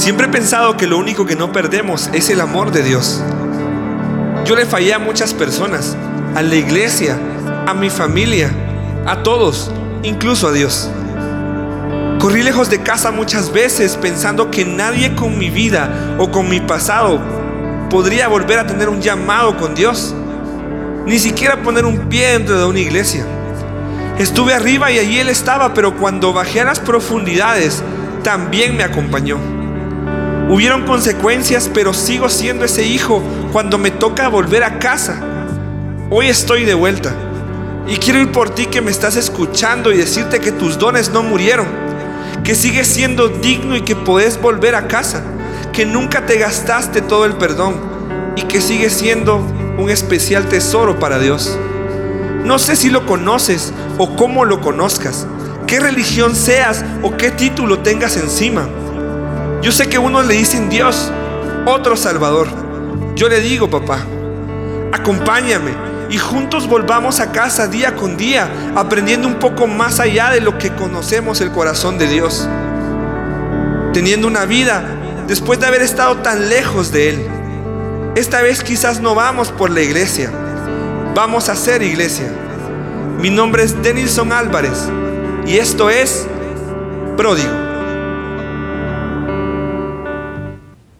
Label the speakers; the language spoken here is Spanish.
Speaker 1: Siempre he pensado que lo único que no perdemos es el amor de Dios. Yo le fallé a muchas personas, a la iglesia, a mi familia, a todos, incluso a Dios. Corrí lejos de casa muchas veces pensando que nadie con mi vida o con mi pasado podría volver a tener un llamado con Dios. Ni siquiera poner un pie dentro de una iglesia. Estuve arriba y allí Él estaba, pero cuando bajé a las profundidades, también me acompañó. Hubieron consecuencias, pero sigo siendo ese hijo cuando me toca volver a casa. Hoy estoy de vuelta. Y quiero ir por ti que me estás escuchando y decirte que tus dones no murieron, que sigues siendo digno y que puedes volver a casa, que nunca te gastaste todo el perdón y que sigues siendo un especial tesoro para Dios. No sé si lo conoces o cómo lo conozcas, qué religión seas o qué título tengas encima. Yo sé que unos le dicen Dios, otro Salvador. Yo le digo, papá, acompáñame y juntos volvamos a casa día con día, aprendiendo un poco más allá de lo que conocemos el corazón de Dios. Teniendo una vida después de haber estado tan lejos de Él. Esta vez quizás no vamos por la iglesia, vamos a ser iglesia. Mi nombre es Denilson Álvarez y esto es Pródigo.